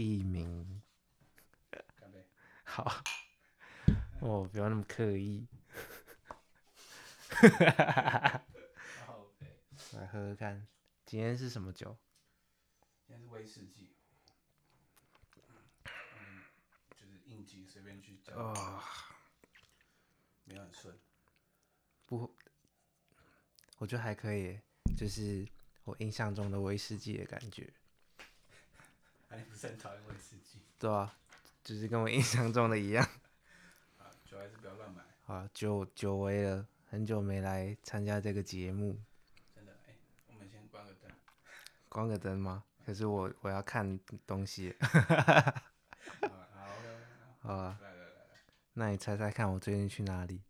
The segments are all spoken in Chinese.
我是一鸣。好，哦，不要那么刻意。来喝喝看，今天是什么酒？今天是威士忌。嗯，就是应急随便去叫。哦。没有很顺。不，我觉得还可以，就是我印象中的威士忌的感觉。那你不是很讨厌威士忌？对啊。就是跟我印象中的一样。啊，酒还是不要乱买。啊，久久违了，很久没来参加这个节目。真的，哎、欸，我们先关个灯。关个灯吗？可是我我要看东西。好，好啊。来来来来。那你猜猜看，我最近去哪里？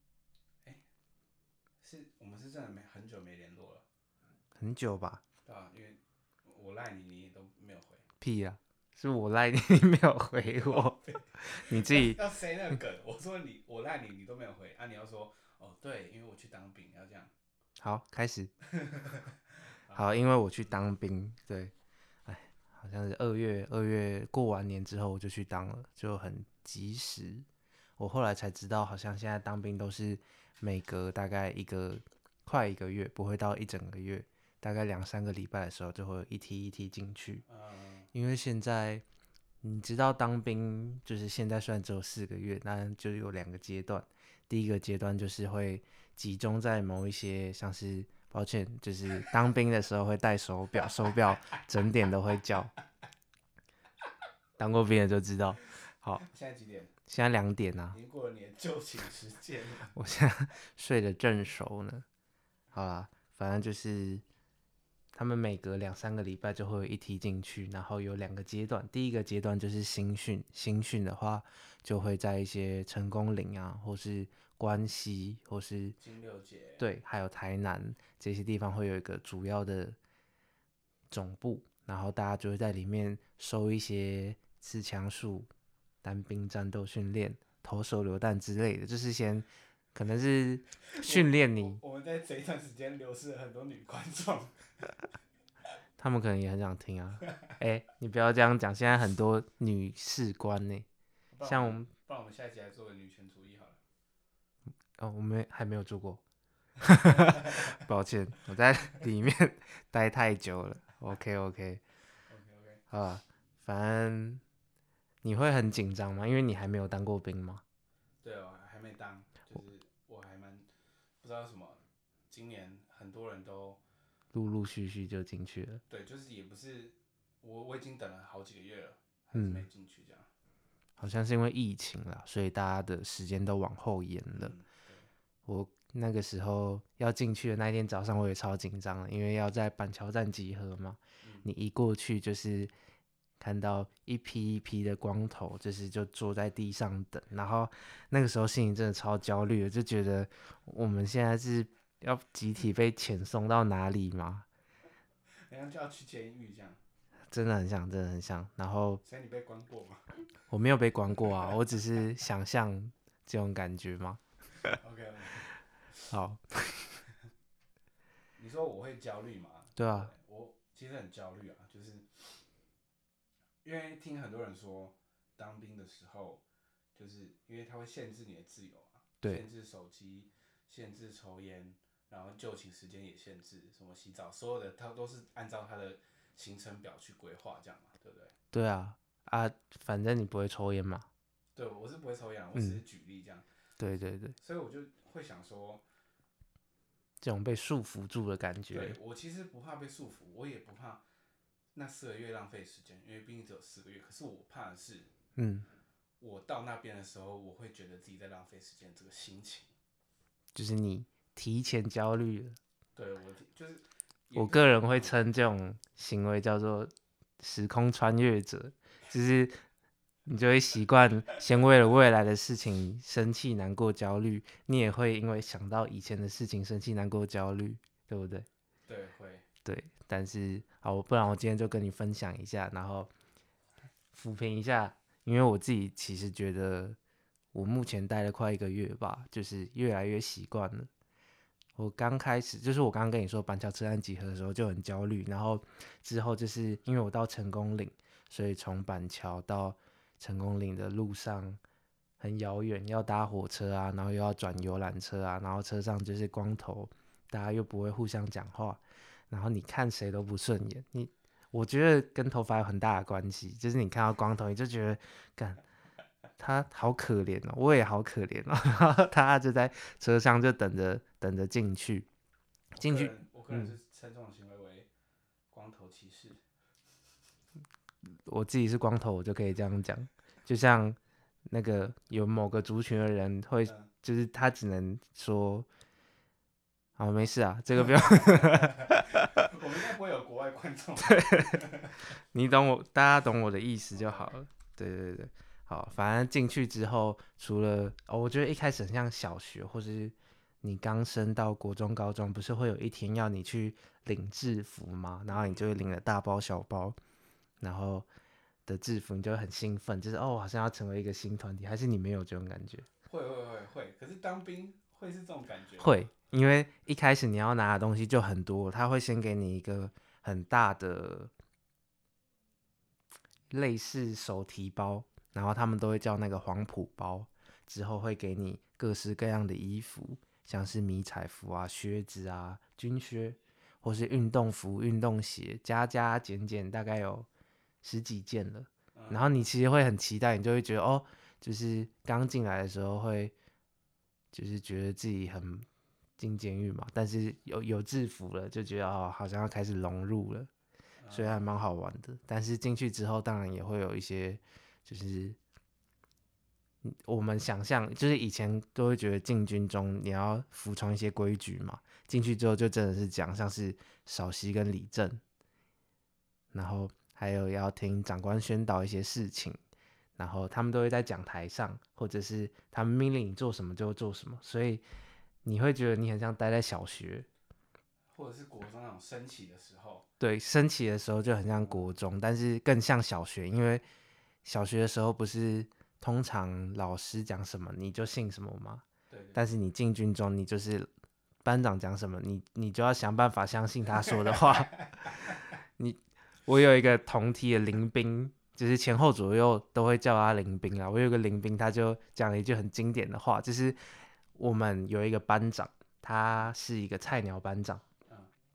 哎、欸，是我们是真的没很久没联络了。很久吧。对啊，因为我赖你，你也都没有回。屁呀、啊！是我赖你，你没有回我，你自己 要塞那个梗。我说你，我赖你，你都没有回啊！你要说哦，对，因为我去当兵，要这样。好，开始。好，因为我去当兵，对，哎，好像是二月，二月过完年之后我就去当了，就很及时。我后来才知道，好像现在当兵都是每隔大概一个快一个月，不会到一整个月，大概两三个礼拜的时候就会一梯一梯进去。因为现在你知道当兵，就是现在虽然只有四个月，但就有两个阶段。第一个阶段就是会集中在某一些，像是抱歉，就是当兵的时候会戴手表，手表整点都会叫。当过兵的就知道。好，现在几点？现在两点啊。已经过了你的就寝时间。我现在 睡得正熟呢。好啦，反正就是。他们每隔两三个礼拜就会有一梯进去，然后有两个阶段。第一个阶段就是新训，新训的话就会在一些成功岭啊，或是关西，或是金六节，对，还有台南这些地方会有一个主要的总部，然后大家就会在里面收一些刺枪术、单兵战斗训练、投手榴弹之类的，就是先可能是训练你我们在这一段时间流失了很多女观众。他们可能也很想听啊，哎、欸，你不要这样讲，现在很多女士官呢，像我们，不然我们下一集来做个女权主义好了。哦，我们还没有做过，抱歉，我在里面待太久了。OK OK OK OK，好吧，反正你会很紧张吗？因为你还没有当过兵吗？对哦，还没当，就是我还蛮不知道什么，今年很多人都。陆陆续续就进去了。对，就是也不是我，我已经等了好几个月了，还是没进去这样。好像是因为疫情了，所以大家的时间都往后延了。嗯、我那个时候要进去的那一天早上，我也超紧张的，因为要在板桥站集合嘛。嗯、你一过去就是看到一批一批的光头，就是就坐在地上等，然后那个时候心里真的超焦虑的，就觉得我们现在是。要集体被遣送到哪里吗？然后就要去监狱这样。真的很像，真的很像。然后，所以你被关过吗？我没有被关过啊，我只是想象这种感觉吗。OK。好。你说我会焦虑吗？对啊。我其实很焦虑啊，就是因为听很多人说，当兵的时候，就是因为他会限制你的自由啊，对，限制手机，限制抽烟。然后就寝时间也限制，什么洗澡，所有的他都是按照他的行程表去规划，这样嘛，对不对？对啊，啊，反正你不会抽烟嘛。对，我是不会抽烟，我只是举例这样。嗯、对对对。所以我就会想说，这种被束缚住的感觉。对，我其实不怕被束缚，我也不怕那四个月浪费时间，因为毕竟只有四个月。可是我怕的是，嗯，我到那边的时候，我会觉得自己在浪费时间，这个心情。就是你。提前焦虑了，对，我就是，我个人会称这种行为叫做时空穿越者，就是你就会习惯先为了未来的事情生气、难过、焦虑，你也会因为想到以前的事情生气、难过、焦虑，对不对？对，会，对，但是好，不然我今天就跟你分享一下，然后抚平一下，因为我自己其实觉得我目前待了快一个月吧，就是越来越习惯了。我刚开始就是我刚刚跟你说板桥车站集合的时候就很焦虑，然后之后就是因为我到成功岭，所以从板桥到成功岭的路上很遥远，要搭火车啊，然后又要转游览车啊，然后车上就是光头，大家又不会互相讲话，然后你看谁都不顺眼。你我觉得跟头发有很大的关系，就是你看到光头，你就觉得干他好可怜哦，我也好可怜哦，然后他就在车上就等着等着进去，进去。我可能是称这种行为为光头歧视。我自己是光头，我就可以这样讲。就像那个有某个族群的人会，就是他只能说，好，没事啊，这个不用。我们应该不会有国外观众。对，你懂我，大家懂我的意思就好了。对对对，好，反正进去之后，除了哦，我觉得一开始很像小学，或是你刚升到国中、高中，不是会有一天要你去领制服吗？然后你就会领了大包小包。然后的制服，你就会很兴奋，就是哦，好像要成为一个新团体，还是你没有这种感觉？会会会会，可是当兵会是这种感觉？会，因为一开始你要拿的东西就很多，他会先给你一个很大的类似手提包，然后他们都会叫那个黄埔包，之后会给你各式各样的衣服，像是迷彩服啊、靴子啊、军靴，或是运动服、运动鞋，加加减减大概有。十几件了，然后你其实会很期待，你就会觉得哦，就是刚进来的时候会，就是觉得自己很进监狱嘛，但是有有制服了，就觉得哦，好像要开始融入了，所以还蛮好玩的。但是进去之后，当然也会有一些，就是我们想象，就是以前都会觉得进军中你要服从一些规矩嘛，进去之后就真的是讲像是少息跟礼正，然后。还有要听长官宣导一些事情，然后他们都会在讲台上，或者是他们命令你做什么就做什么，所以你会觉得你很像待在小学，或者是国中那种升旗的时候。对，升旗的时候就很像国中，但是更像小学，因为小学的时候不是通常老师讲什么你就信什么吗？对，对。但是你进军中，你就是班长讲什么，你你就要想办法相信他说的话，你。我有一个同梯的林兵，就是前后左右都会叫他林兵啊。我有个林兵，他就讲了一句很经典的话，就是我们有一个班长，他是一个菜鸟班长，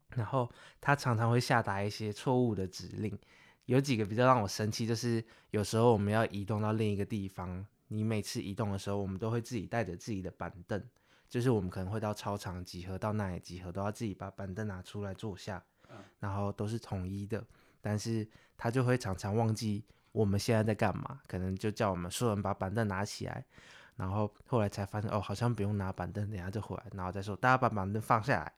然后他常常会下达一些错误的指令。有几个比较让我生气，就是有时候我们要移动到另一个地方，你每次移动的时候，我们都会自己带着自己的板凳，就是我们可能会到操场集合，到那里集合，都要自己把板凳拿出来坐下，然后都是统一的。但是他就会常常忘记我们现在在干嘛，可能就叫我们所有人把板凳拿起来，然后后来才发现哦，好像不用拿板凳，等下就回来，然后再说大家把板凳放下来，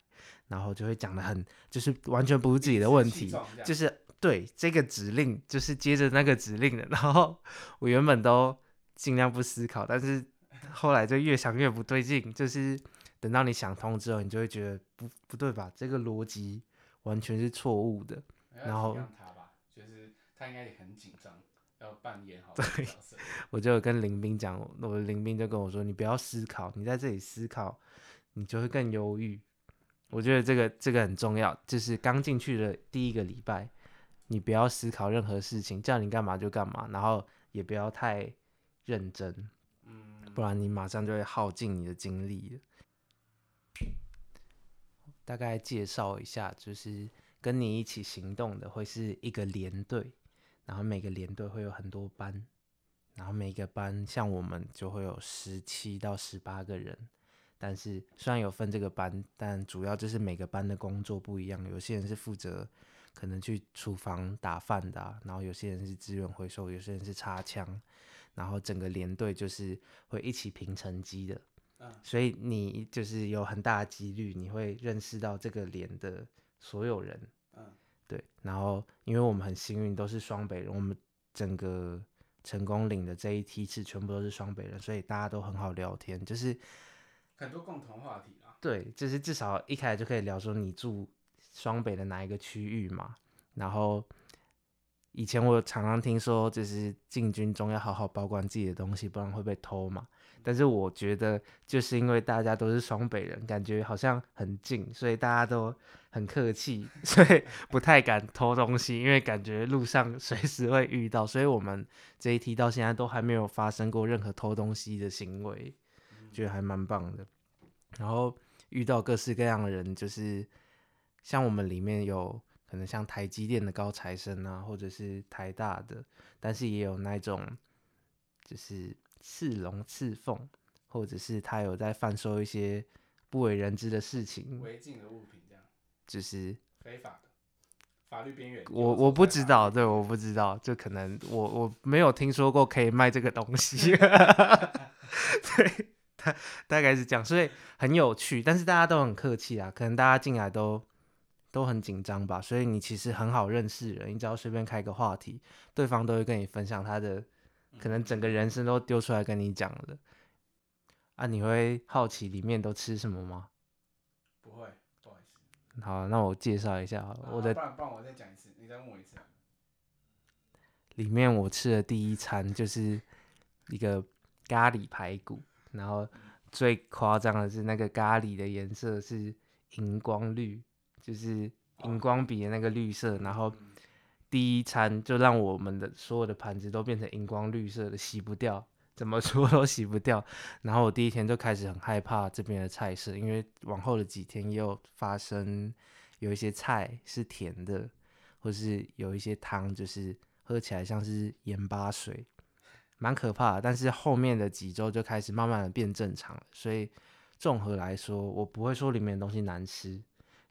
然后就会讲的很，就是完全不是自己的问题，就是对这个指令就是接着那个指令的，然后我原本都尽量不思考，但是后来就越想越不对劲，就是等到你想通之后，你就会觉得不不对吧，这个逻辑完全是错误的。然后他吧，就是他应该也很紧张，要扮演好这个角色。我就跟林斌讲，我的林斌就跟我说：“你不要思考，你在这里思考，你就会更忧郁。”我觉得这个这个很重要，就是刚进去的第一个礼拜，你不要思考任何事情，叫你干嘛就干嘛，然后也不要太认真，嗯不然你马上就会耗尽你的精力了。大概介绍一下，就是。跟你一起行动的会是一个连队，然后每个连队会有很多班，然后每个班像我们就会有十七到十八个人。但是虽然有分这个班，但主要就是每个班的工作不一样。有些人是负责可能去厨房打饭的啊，然后有些人是资源回收，有些人是插枪，然后整个连队就是会一起评成绩的。所以你就是有很大的几率你会认识到这个连的。所有人，嗯，对，然后因为我们很幸运，都是双北人，我们整个成功岭的这一梯次全部都是双北人，所以大家都很好聊天，就是很多共同话题啦。对，就是至少一开始就可以聊说你住双北的哪一个区域嘛。然后以前我常常听说，就是进军中要好好保管自己的东西，不然会被偷嘛。但是我觉得就是因为大家都是双北人，感觉好像很近，所以大家都很客气，所以不太敢偷东西，因为感觉路上随时会遇到，所以我们这一梯到现在都还没有发生过任何偷东西的行为，觉得还蛮棒的。然后遇到各式各样的人，就是像我们里面有可能像台积电的高材生啊，或者是台大的，但是也有那种就是刺龙刺凤，或者是他有在贩售一些不为人知的事情，违禁的物品，这样就是非法的法律边缘。我我不知道，对，我不知道，就可能我我没有听说过可以卖这个东西，对。大大概是这样，所以很有趣，但是大家都很客气啊，可能大家进来都都很紧张吧，所以你其实很好认识人，你只要随便开个话题，对方都会跟你分享他的，可能整个人生都丢出来跟你讲了。啊，你会好奇里面都吃什么吗？不会，不好意思。好，那我介绍一下好了，啊、我的。不然不然我再讲一次，你再问我一次。里面我吃的第一餐就是一个咖喱排骨。然后最夸张的是那个咖喱的颜色是荧光绿，就是荧光笔的那个绿色。然后第一餐就让我们的所有的盘子都变成荧光绿色的，洗不掉，怎么搓都洗不掉。然后我第一天就开始很害怕这边的菜色，因为往后的几天也有发生有一些菜是甜的，或是有一些汤就是喝起来像是盐巴水。蛮可怕的，但是后面的几周就开始慢慢的变正常了。所以综合来说，我不会说里面的东西难吃，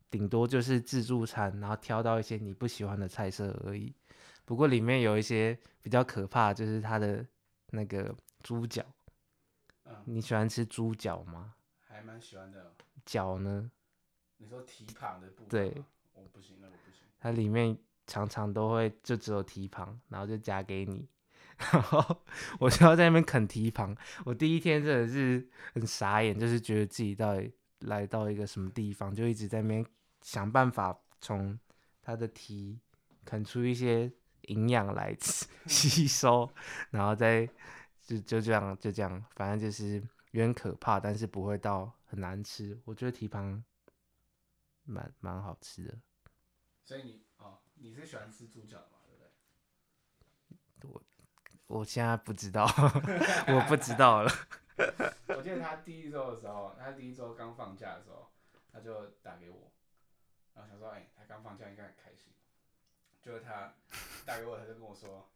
顶多就是自助餐，然后挑到一些你不喜欢的菜色而已。不过里面有一些比较可怕，就是它的那个猪脚。嗯，你喜欢吃猪脚吗？还蛮喜欢的。脚呢？你说蹄膀的部分？对，我不行，那我不行。它里面常常都会就只有蹄膀，然后就夹给你。然后我就要在那边啃蹄膀，我第一天真的是很傻眼，就是觉得自己到底来到一个什么地方，就一直在那边想办法从它的蹄啃出一些营养来吃吸收，然后再就就这样就这样，反正就是有点可怕，但是不会到很难吃。我觉得蹄膀蛮蛮好吃的。所以你哦，你是喜欢吃猪脚的吗？对不对？我。我现在不知道，我不知道了。我记得他第一周的时候，他第一周刚放假的时候，他就打给我，然后想说，哎、欸，他刚放假应该很开心。就是他打给我，他就跟我说，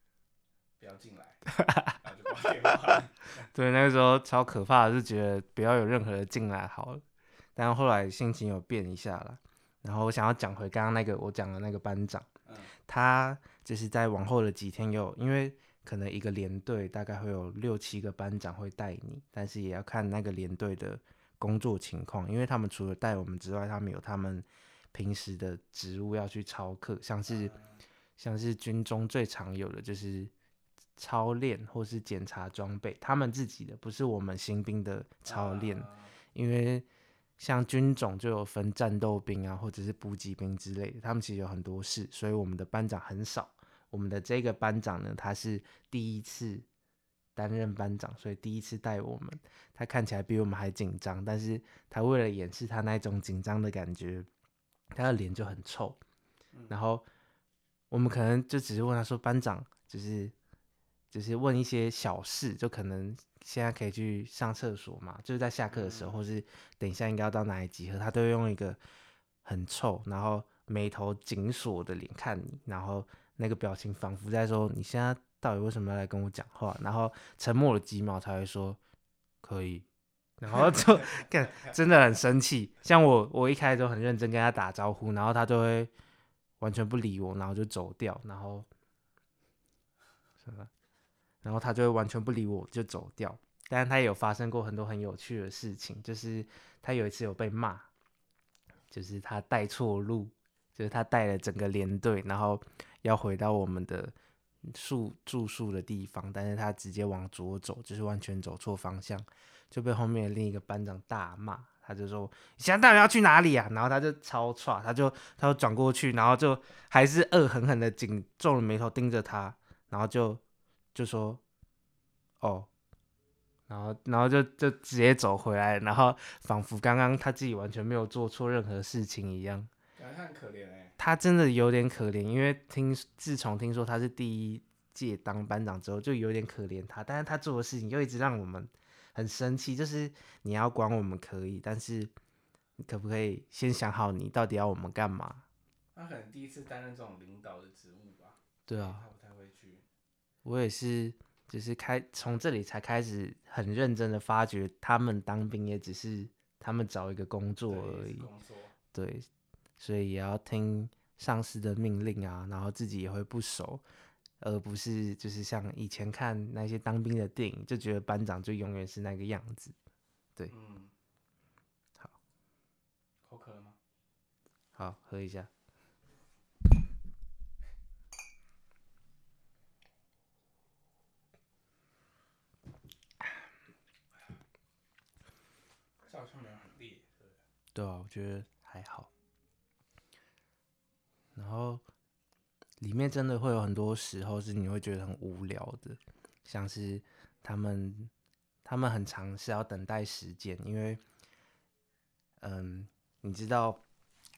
不要进来，然后就挂电话。对，那个时候超可怕的，是觉得不要有任何的进来好了。但后来心情有变一下了，然后我想要讲回刚刚那个我讲的那个班长，嗯、他就是在往后的几天有因为。可能一个连队大概会有六七个班长会带你，但是也要看那个连队的工作情况，因为他们除了带我们之外，他们有他们平时的职务要去操课，像是像是军中最常有的就是操练或是检查装备，他们自己的不是我们新兵的操练，因为像军种就有分战斗兵啊，或者是补给兵之类的，他们其实有很多事，所以我们的班长很少。我们的这个班长呢，他是第一次担任班长，所以第一次带我们。他看起来比我们还紧张，但是他为了掩饰他那种紧张的感觉，他的脸就很臭。然后我们可能就只是问他说：“班长，就是就是问一些小事，就可能现在可以去上厕所嘛？就是在下课的时候，或是等一下应该要到哪里集合，他都会用一个很臭，然后眉头紧锁的脸看你，然后。”那个表情仿佛在说：“你现在到底为什么要来跟我讲话？”然后沉默了几秒才会说：“可以。”然后就看，真的很生气。像我，我一开始都很认真跟他打招呼，然后他就会完全不理我，然后就走掉。然后什么？然后他就会完全不理我，就走掉。但是他也有发生过很多很有趣的事情，就是他有一次有被骂，就是他带错路，就是他带了整个连队，然后。要回到我们的宿住宿的地方，但是他直接往左走，就是完全走错方向，就被后面的另一个班长大骂。他就说：“你现在到底要去哪里啊？”然后他就超差，他就他就转过去，然后就还是恶狠狠的紧皱着眉头盯着他，然后就就说：“哦。”然后然后就就直接走回来，然后仿佛刚刚他自己完全没有做错任何事情一样。可怜哎。他真的有点可怜，因为听自从听说他是第一届当班长之后，就有点可怜他。但是他做的事情又一直让我们很生气，就是你要管我们可以，但是你可不可以先想好你到底要我们干嘛？他可能第一次担任这种领导的职务吧。对啊。他不太会去。我也是。就是开从这里才开始很认真的发觉，他们当兵也只是他们找一个工作而已。对，所以也要听上司的命令啊，然后自己也会不熟，而不是就是像以前看那些当兵的电影，就觉得班长就永远是那个样子。对，嗯，好，口渴了吗？好，喝一下。对啊，我觉得还好。然后里面真的会有很多时候是你会觉得很无聊的，像是他们他们很常是要等待时间，因为嗯，你知道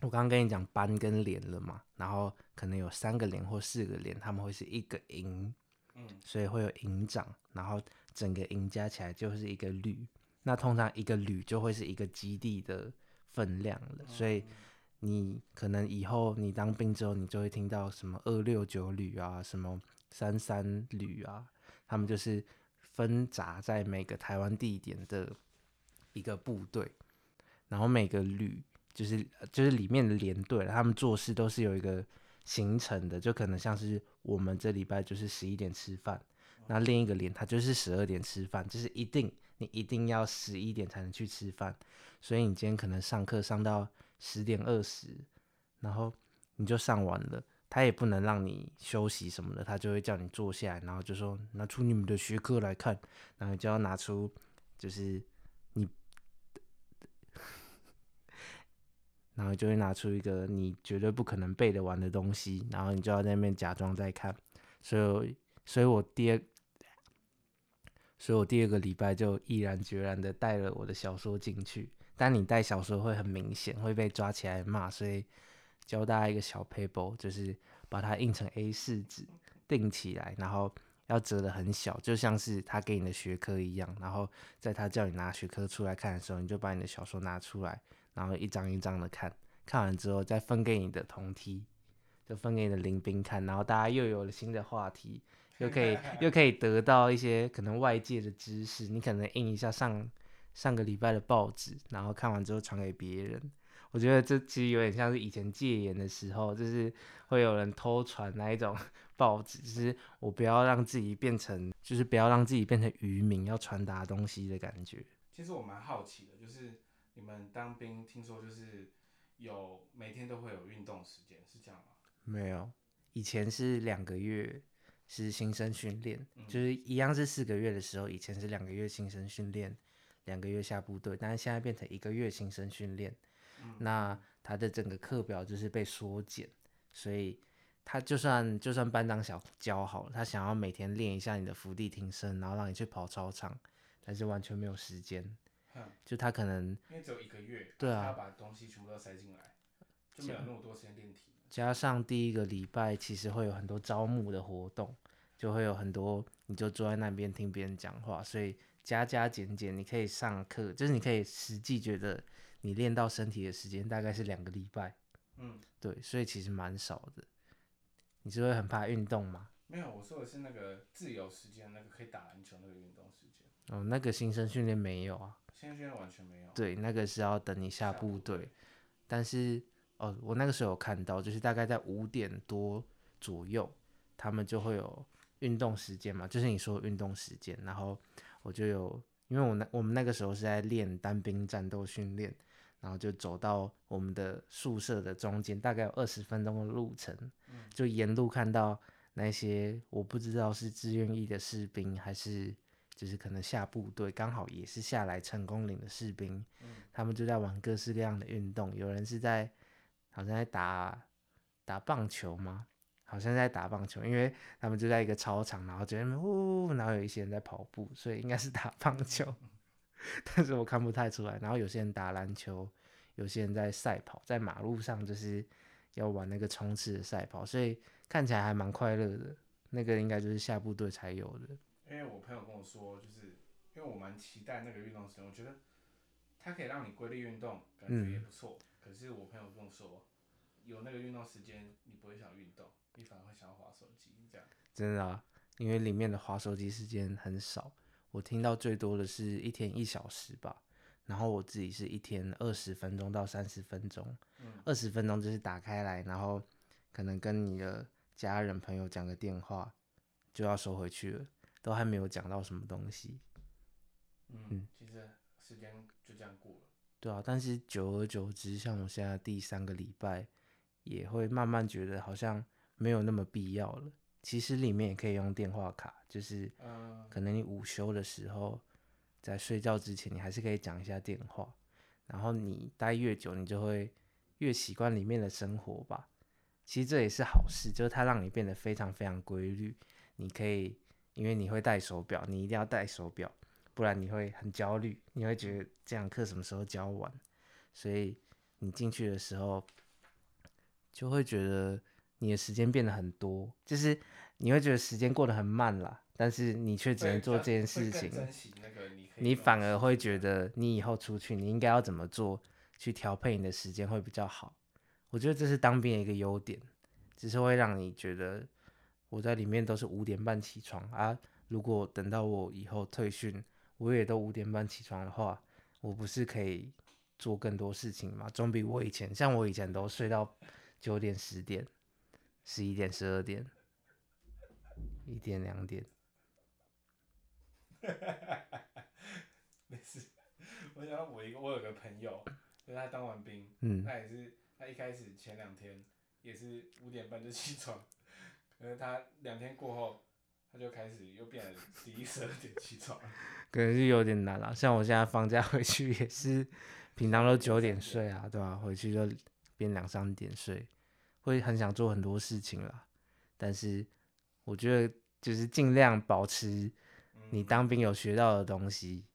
我刚刚跟你讲班跟连了嘛，然后可能有三个连或四个连，他们会是一个营，嗯，所以会有营长，然后整个营加起来就是一个旅，那通常一个旅就会是一个基地的。分量了，所以你可能以后你当兵之后，你就会听到什么二六九旅啊，什么三三旅啊，他们就是分杂在每个台湾地点的一个部队，然后每个旅就是就是里面的连队，他们做事都是有一个行程的，就可能像是我们这礼拜就是十一点吃饭，那另一个连他就是十二点吃饭，就是一定你一定要十一点才能去吃饭。所以你今天可能上课上到十点二十，然后你就上完了，他也不能让你休息什么的，他就会叫你坐下来，然后就说拿出你们的学科来看，然后就要拿出就是你，然后就会拿出一个你绝对不可能背得完的东西，然后你就要在那边假装在看，所以，所以我第二。所以我第二个礼拜就毅然决然的带了我的小说进去。但你带小说会很明显会被抓起来骂，所以教大家一个小 paper，，就是把它印成 A4 纸订起来，然后要折得很小，就像是他给你的学科一样。然后在他叫你拿学科出来看的时候，你就把你的小说拿出来，然后一张一张的看，看完之后再分给你的同梯，就分给你的邻兵看，然后大家又有了新的话题。又可以又可以得到一些可能外界的知识，你可能印一下上上个礼拜的报纸，然后看完之后传给别人。我觉得这其实有点像是以前戒严的时候，就是会有人偷传那一种 报纸，就是我不要让自己变成，就是不要让自己变成渔民，要传达东西的感觉。其实我蛮好奇的，就是你们当兵，听说就是有每天都会有运动时间，是这样吗？没有，以前是两个月。是新生训练，就是一样是四个月的时候，以前是两个月新生训练，两个月下部队，但是现在变成一个月新生训练，那他的整个课表就是被缩减，所以他就算就算班长想教好了，他想要每天练一下你的伏地挺身，然后让你去跑操场，但是完全没有时间，就他可能因为只有一个月，对啊，他要把东西全部都塞进来，就没有那么多时间练体。加上第一个礼拜，其实会有很多招募的活动，就会有很多，你就坐在那边听别人讲话，所以加加减减，你可以上课，就是你可以实际觉得你练到身体的时间大概是两个礼拜，嗯，对，所以其实蛮少的。你是会很怕运动吗？没有，我说的是那个自由时间，那个可以打篮球那个运动时间。哦，那个新生训练没有啊，新生训练完全没有。对，那个是要等你下部队，但是。哦，我那个时候有看到，就是大概在五点多左右，他们就会有运动时间嘛，就是你说的运动时间。然后我就有，因为我那我们那个时候是在练单兵战斗训练，然后就走到我们的宿舍的中间，大概有二十分钟的路程，就沿路看到那些我不知道是志愿役的士兵，还是就是可能下部队，刚好也是下来成功岭的士兵，他们就在玩各式各样的运动，有人是在。好像在打打棒球吗？好像在打棒球，因为他们就在一个操场，然后这边呜，然后有一些人在跑步，所以应该是打 棒球，但是我看不太出来。然后有些人打篮球，有些人在赛跑，在马路上就是要玩那个冲刺的赛跑，所以看起来还蛮快乐的。那个应该就是下部队才有的。因为我朋友跟我说，就是因为我蛮期待那个运动时间，我觉得它可以让你规律运动，感觉也不错。嗯、可是我朋友跟我说，有那个运动时间，你不会想运动。你反而会想要滑手机，这样真的啊？因为里面的滑手机时间很少，我听到最多的是一天一小时吧。然后我自己是一天二十分钟到三十分钟，二十、嗯、分钟就是打开来，然后可能跟你的家人朋友讲个电话，就要收回去了，都还没有讲到什么东西。嗯，嗯其实时间就这样过了。对啊，但是久而久之，像我现在第三个礼拜，也会慢慢觉得好像。没有那么必要了。其实里面也可以用电话卡，就是可能你午休的时候，在睡觉之前，你还是可以讲一下电话。然后你待越久，你就会越习惯里面的生活吧。其实这也是好事，就是它让你变得非常非常规律。你可以，因为你会戴手表，你一定要戴手表，不然你会很焦虑，你会觉得这堂课什么时候教完。所以你进去的时候，就会觉得。你的时间变得很多，就是你会觉得时间过得很慢啦，但是你却只能做这件事情。你，你反而会觉得你以后出去，你应该要怎么做，去调配你的时间会比较好。我觉得这是当兵的一个优点，只是会让你觉得我在里面都是五点半起床啊。如果等到我以后退训，我也都五点半起床的话，我不是可以做更多事情吗？总比我以前，像我以前都睡到九点十点。十一点、十二点、一点、两点。没事，我想到我一个，我有个朋友，就是他当完兵，嗯，他也是，他一开始前两天也是五点半就起床，可是他两天过后，他就开始又变了十一、十二点起床。可能是有点难了，像我现在放假回去也是，平常都九点睡啊，对吧、啊？回去就变两三点睡。会很想做很多事情啦，但是我觉得就是尽量保持你当兵有学到的东西，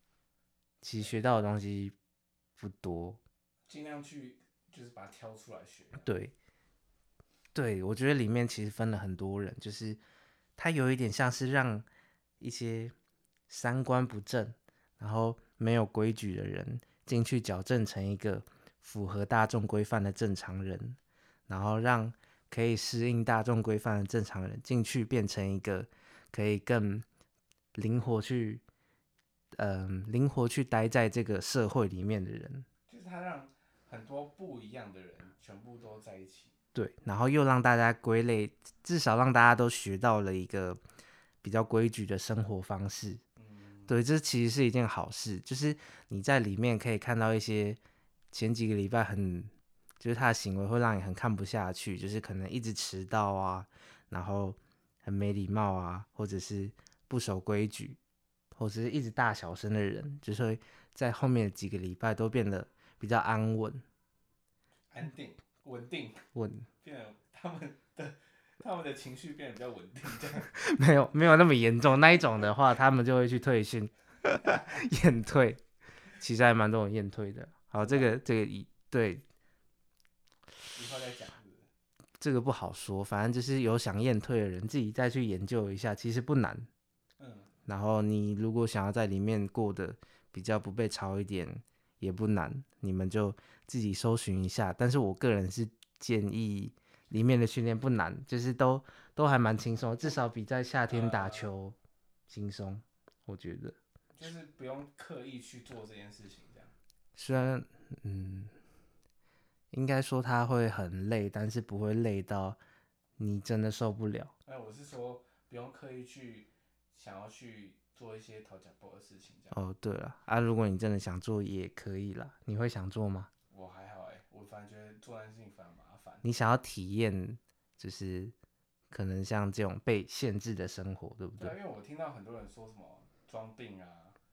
其实学到的东西不多，尽量去就是把它挑出来学。对，对，我觉得里面其实分了很多人，就是他有一点像是让一些三观不正，然后没有规矩的人进去矫正成一个符合大众规范的正常人。然后让可以适应大众规范的正常人进去，变成一个可以更灵活去，嗯、呃，灵活去待在这个社会里面的人。就是他让很多不一样的人全部都在一起。对，然后又让大家归类，至少让大家都学到了一个比较规矩的生活方式。嗯，对，这其实是一件好事。就是你在里面可以看到一些前几个礼拜很。就是他的行为会让你很看不下去，就是可能一直迟到啊，然后很没礼貌啊，或者是不守规矩，或者是一直大小声的人，就是会在后面几个礼拜都变得比较安稳、安定、稳定、稳，变得他们的他们的情绪变得比较稳定，这样 没有没有那么严重那一种的话，他们就会去退训、验退，其实还蛮多人验退的。好，这个这个一对。再讲，这个不好说，反正就是有想验退的人自己再去研究一下，其实不难。嗯，然后你如果想要在里面过得比较不被抄一点，也不难，你们就自己搜寻一下。但是我个人是建议里面的训练不难，就是都都还蛮轻松，至少比在夏天打球轻松，呃、我觉得。就是不用刻意去做这件事情，这样。虽然，嗯。应该说他会很累，但是不会累到你真的受不了。哎，我是说不用刻意去想要去做一些讨价包的事情，这样。哦，对了，啊，如果你真的想做也可以啦。你会想做吗？我还好哎，我反正觉得做那事情反而麻烦。你想要体验，就是可能像这种被限制的生活，对不对？对，因为我听到很多人说什么装病啊，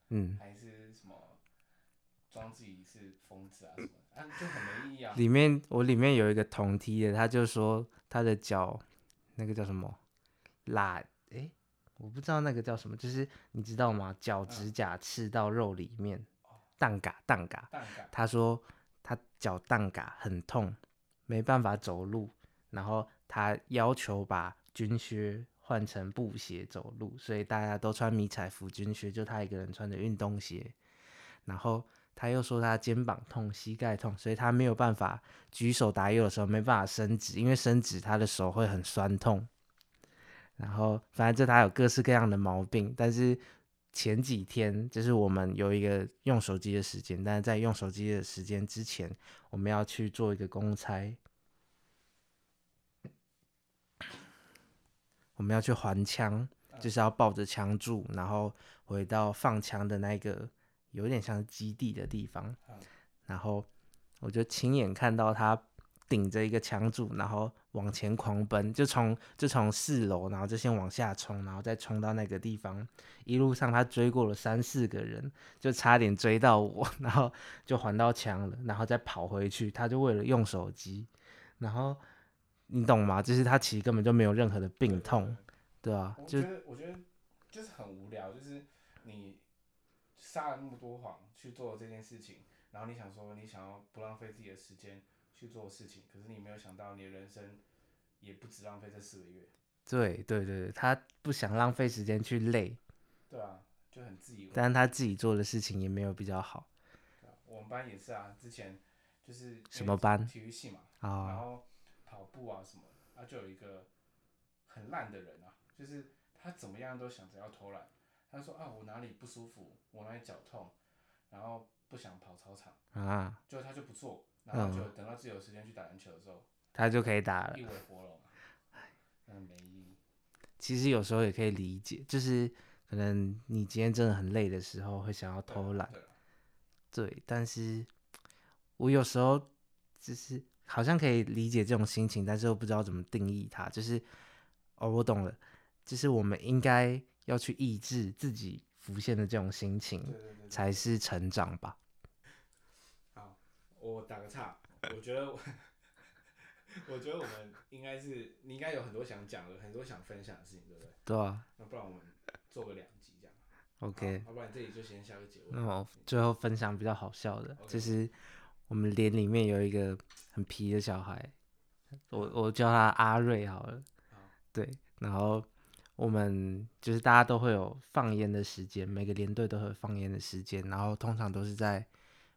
嗯，还是什么装自己是疯子啊什么。啊，就很没意义啊！里面我里面有一个同梯的，他就说他的脚那个叫什么？拉？哎，我不知道那个叫什么，就是你知道吗？脚指甲刺到肉里面，蛋嘎蛋嘎。他说他脚蛋嘎很痛，没办法走路，然后他要求把军靴换成布鞋走路，所以大家都穿迷彩服军靴，就他一个人穿着运动鞋，然后。他又说他肩膀痛、膝盖痛，所以他没有办法举手打油的时候没办法伸直，因为伸直他的手会很酸痛。然后反正就他有各式各样的毛病，但是前几天就是我们有一个用手机的时间，但是在用手机的时间之前，我们要去做一个公差，我们要去还枪，就是要抱着枪柱，然后回到放枪的那个。有点像基地的地方，然后我就亲眼看到他顶着一个枪柱，然后往前狂奔，就从就从四楼，然后就先往下冲，然后再冲到那个地方。一路上他追过了三四个人，就差点追到我，然后就还到枪了，然后再跑回去。他就为了用手机，然后你懂吗？就是他其实根本就没有任何的病痛，对吧？就我觉得我觉得就是很无聊，就是你。撒了那么多谎去做这件事情，然后你想说你想要不浪费自己的时间去做事情，可是你没有想到你的人生也不止浪费这四个月。对对对，他不想浪费时间去累。对啊，就很自以为。但他自己做的事情也没有比较好。啊，我们班也是啊，之前就是什么班？体育系嘛。啊。然后跑步啊什么，啊就有一个很烂的人啊，就是他怎么样都想着要偷懒。他说啊，我哪里不舒服，我哪里脚痛，然后不想跑操场。啊，就他就不做，然后就等到自己有时间去打篮球的时候，嗯、他就可以打了，一尾活龙，那没意义。其实有时候也可以理解，就是可能你今天真的很累的时候，会想要偷懒，对，但是我有时候就是好像可以理解这种心情，但是又不知道怎么定义它，就是哦，我懂了，就是我们应该。要去抑制自己浮现的这种心情，对对对对，才是成长吧。好，我打个岔，我觉得我，我觉得我们应该是，你应该有很多想讲的，很多想分享的事情，对不对？对啊。那不然我们做个两集这样。OK。要不然这里就先下个结尾。那我最后分享比较好笑的，okay. 就是我们连里面有一个很皮的小孩，我我叫他阿瑞好了。好。对，然后。我们就是大家都会有放烟的时间，每个连队都会有放烟的时间，然后通常都是在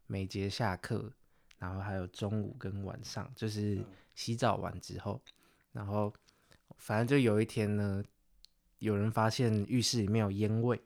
每节下课，然后还有中午跟晚上，就是洗澡完之后，然后反正就有一天呢，有人发现浴室里面有烟味，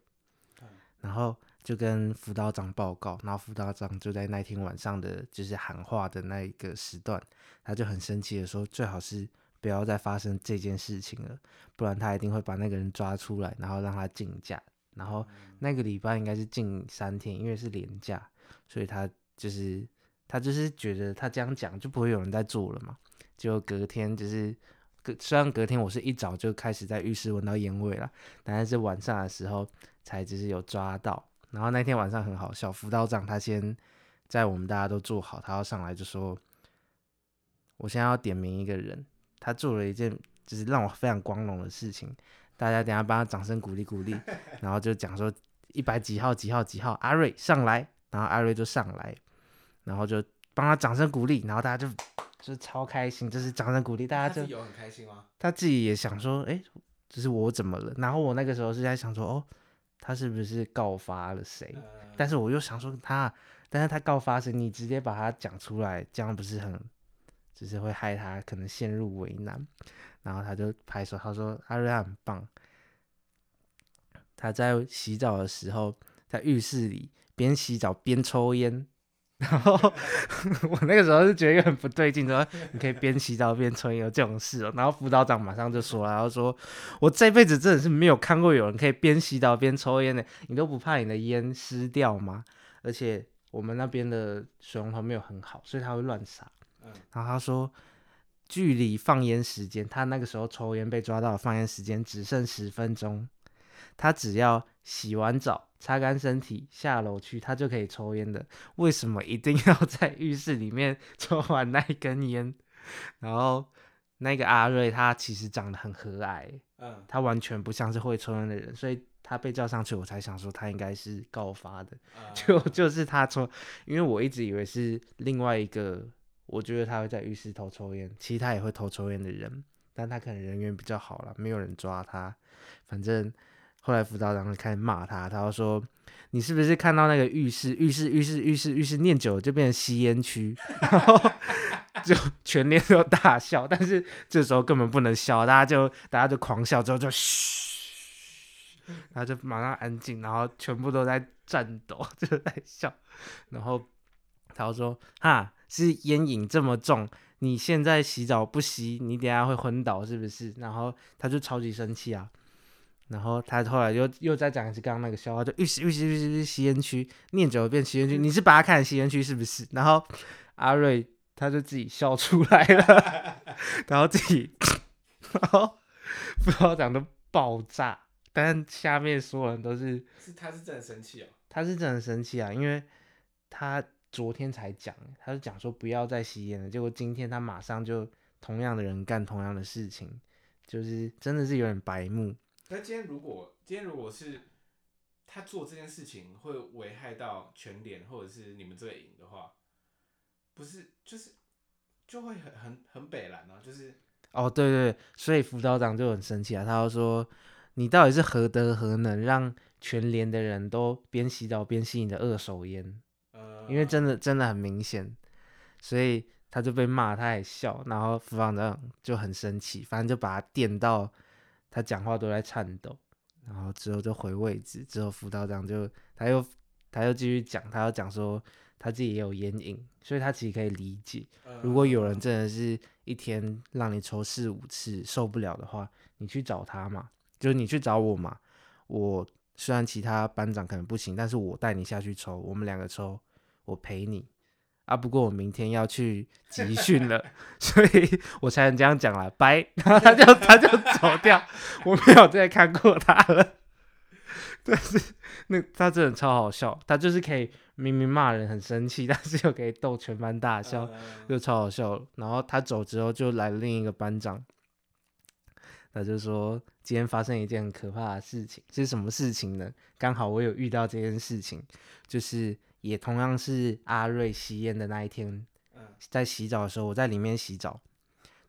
然后就跟辅导长报告，然后辅导长就在那天晚上的就是喊话的那一个时段，他就很生气的说，最好是。不要再发生这件事情了，不然他一定会把那个人抓出来，然后让他禁假。然后那个礼拜应该是禁三天，因为是连假，所以他就是他就是觉得他这样讲就不会有人在做了嘛。就隔天就是隔，虽然隔天我是一早就开始在浴室闻到烟味了，但是晚上的时候才只是有抓到。然后那天晚上很好笑，辅导长他先在我们大家都坐好，他要上来就说：“我现在要点名一个人。”他做了一件就是让我非常光荣的事情，大家等下帮他掌声鼓励鼓励，然后就讲说一百几号几号几号阿瑞上来，然后阿瑞就上来，然后就帮他掌声鼓励，然后大家就就超开心，就是掌声鼓励，大家就他自己有很开心吗？他自己也想说，哎，就是我怎么了？然后我那个时候是在想说，哦，他是不是告发了谁？嗯、但是我又想说他，但是他告发谁？你直接把他讲出来，这样不是很？只是会害他可能陷入为难，然后他就拍手，他说阿瑞他很棒。他在洗澡的时候，在浴室里边洗澡边抽烟，然后 我那个时候就觉得很不对劲，说你可以边洗澡边抽烟，有这种事哦。然后辅导长马上就说了，然后说我这辈子真的是没有看过有人可以边洗澡边抽烟的，你都不怕你的烟湿掉吗？而且我们那边的水龙头没有很好，所以他会乱洒。然后他说，距离放烟时间，他那个时候抽烟被抓到，放烟时间只剩十分钟。他只要洗完澡、擦干身体、下楼去，他就可以抽烟的。为什么一定要在浴室里面抽完那一根烟？然后那个阿瑞他其实长得很和蔼，嗯，他完全不像是会抽烟的人，所以他被叫上去，我才想说他应该是告发的，嗯、就就是他抽，因为我一直以为是另外一个，我觉得他会在浴室偷抽烟，其实他也会偷抽烟的人，但他可能人缘比较好了，没有人抓他，反正后来辅导长就开始骂他，他就说你是不是看到那个浴室，浴室，浴室，浴室，浴室念久了就变成吸烟区，然后。就全连都大笑，但是这时候根本不能笑，大家就大家就狂笑，之后就嘘，然后就马上安静，然后全部都在颤抖，就在笑。然后他就说：“哈，是烟瘾这么重，你现在洗澡不吸，你等下会昏倒是不是？”然后他就超级生气啊。然后他后来又又再讲一次刚刚那个笑话，就浴室浴室浴室吸烟区，念久了变吸烟区，你是把它看成吸烟区是不是？然后阿瑞。他就自己笑出来了，然后自己，然后不知道讲的爆炸，但是下面所有人都是，是他是真的生气哦，他是真的生气啊，因为他昨天才讲，他就讲说不要再吸烟了，结果今天他马上就同样的人干同样的事情，就是真的是有点白目。那今天如果今天如果是他做这件事情会危害到全联或者是你们这个营的话。不是，就是就会很很很北蓝啊，就是哦，对对，所以辅导长就很生气啊，他就说你到底是何德何能，让全连的人都边洗澡边吸你的二手烟？呃，因为真的真的很明显，所以他就被骂，他也笑，然后辅导长就很生气，反正就把他电到他讲话都在颤抖，然后之后就回位置，之后辅导长就他又他又继续讲，他又讲说。他自己也有烟瘾，所以他其实可以理解，如果有人真的是一天让你抽四五次受不了的话，你去找他嘛，就是你去找我嘛。我虽然其他班长可能不行，但是我带你下去抽，我们两个抽，我陪你啊。不过我明天要去集训了，所以我才能这样讲了。拜，然后他就他就走掉，我没有再看过他了。但是那他真的超好笑，他就是可以。明明骂人很生气，但是又可以逗全班大笑，就超好笑。然后他走之后，就来了另一个班长，他就说今天发生一件很可怕的事情，是什么事情呢？刚好我有遇到这件事情，就是也同样是阿瑞吸烟的那一天，在洗澡的时候，我在里面洗澡，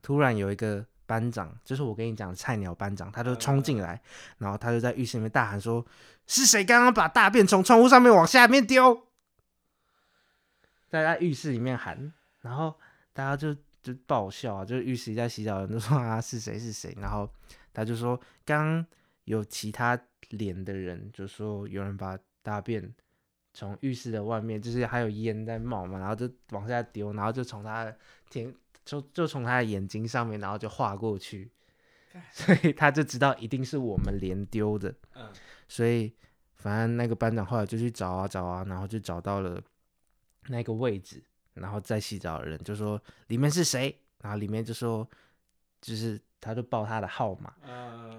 突然有一个班长，就是我跟你讲的菜鸟班长，他就冲进来，然后他就在浴室里面大喊说：“是谁刚刚把大便从窗户上面往下面丢？”在在浴室里面喊，然后大家就就爆笑啊，就是浴室里在洗澡的人都说啊，是谁是谁，然后他就说刚有其他连的人就说有人把大便从浴室的外面，就是还有烟在冒嘛，然后就往下丢，然后就从他的天就就从他的眼睛上面，然后就划过去，所以他就知道一定是我们连丢的，嗯，所以反正那个班长后来就去找啊找啊，然后就找到了。那个位置，然后在洗澡的人就说里面是谁，然后里面就说就是他就报他的号码，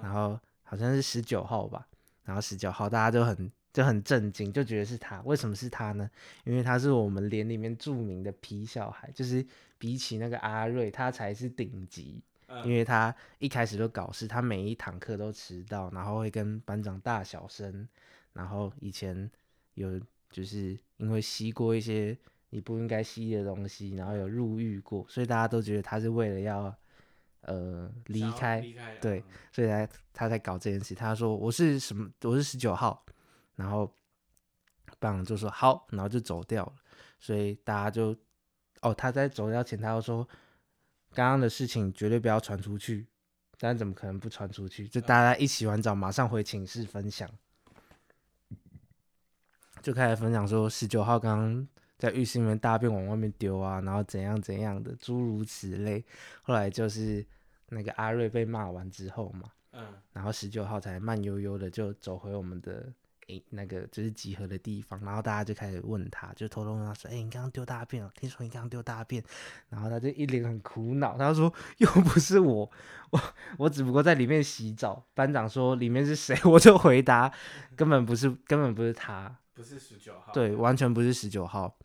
然后好像是十九号吧，然后十九号大家就很就很震惊，就觉得是他，为什么是他呢？因为他是我们连里面著名的皮小孩，就是比起那个阿瑞，他才是顶级，因为他一开始就搞事，他每一堂课都迟到，然后会跟班长大小声，然后以前有。就是因为吸过一些你不应该吸的东西，然后有入狱过，所以大家都觉得他是为了要呃离开，离开，对，所以他他才搞这件事。他说我是什么，我是十九号，然后班长就说好，然后就走掉了。所以大家就哦，他在走掉前，他又说刚刚的事情绝对不要传出去，但怎么可能不传出去？就大家一洗完澡，马上回寝室分享。就开始分享说，十九号刚刚在浴室里面大便往外面丢啊，然后怎样怎样的，诸如此类。后来就是那个阿瑞被骂完之后嘛，嗯，然后十九号才慢悠悠的就走回我们的诶那个就是集合的地方，然后大家就开始问他，就偷偷问他说，哎，你刚刚丢大便了？听说你刚刚丢大便，然后他就一脸很苦恼，他说又不是我，我我只不过在里面洗澡。班长说里面是谁，我就回答根本不是，根本不是他。不是十九号，对，完全不是十九号，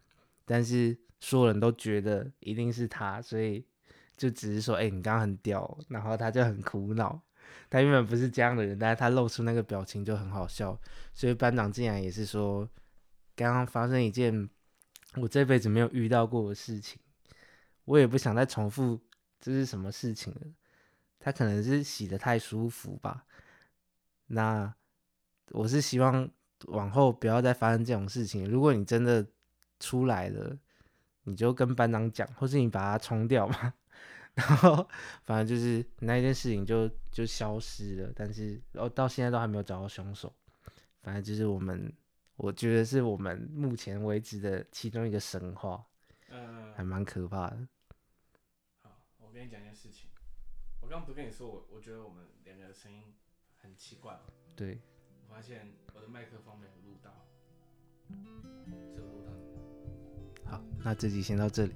但是所有人都觉得一定是他，所以就只是说，哎、欸，你刚刚很屌，然后他就很苦恼。他原本不是这样的人，但是他露出那个表情就很好笑。所以班长竟然也是说，刚刚发生一件我这辈子没有遇到过的事情，我也不想再重复这是什么事情了。他可能是洗得太舒服吧。那我是希望往后不要再发生这种事情。如果你真的出来了，你就跟班长讲，或是你把它冲掉嘛。然后反正就是那件事情就就消失了，但是哦到现在都还没有找到凶手。反正就是我们，我觉得是我们目前为止的其中一个神话，嗯，还蛮可怕的。好，我跟你讲一件事情。我刚刚不跟你说我我觉得我们两个的声音很奇怪吗？对。我发现我的麦克风没有录到，只有录到。好，那这集先到这里。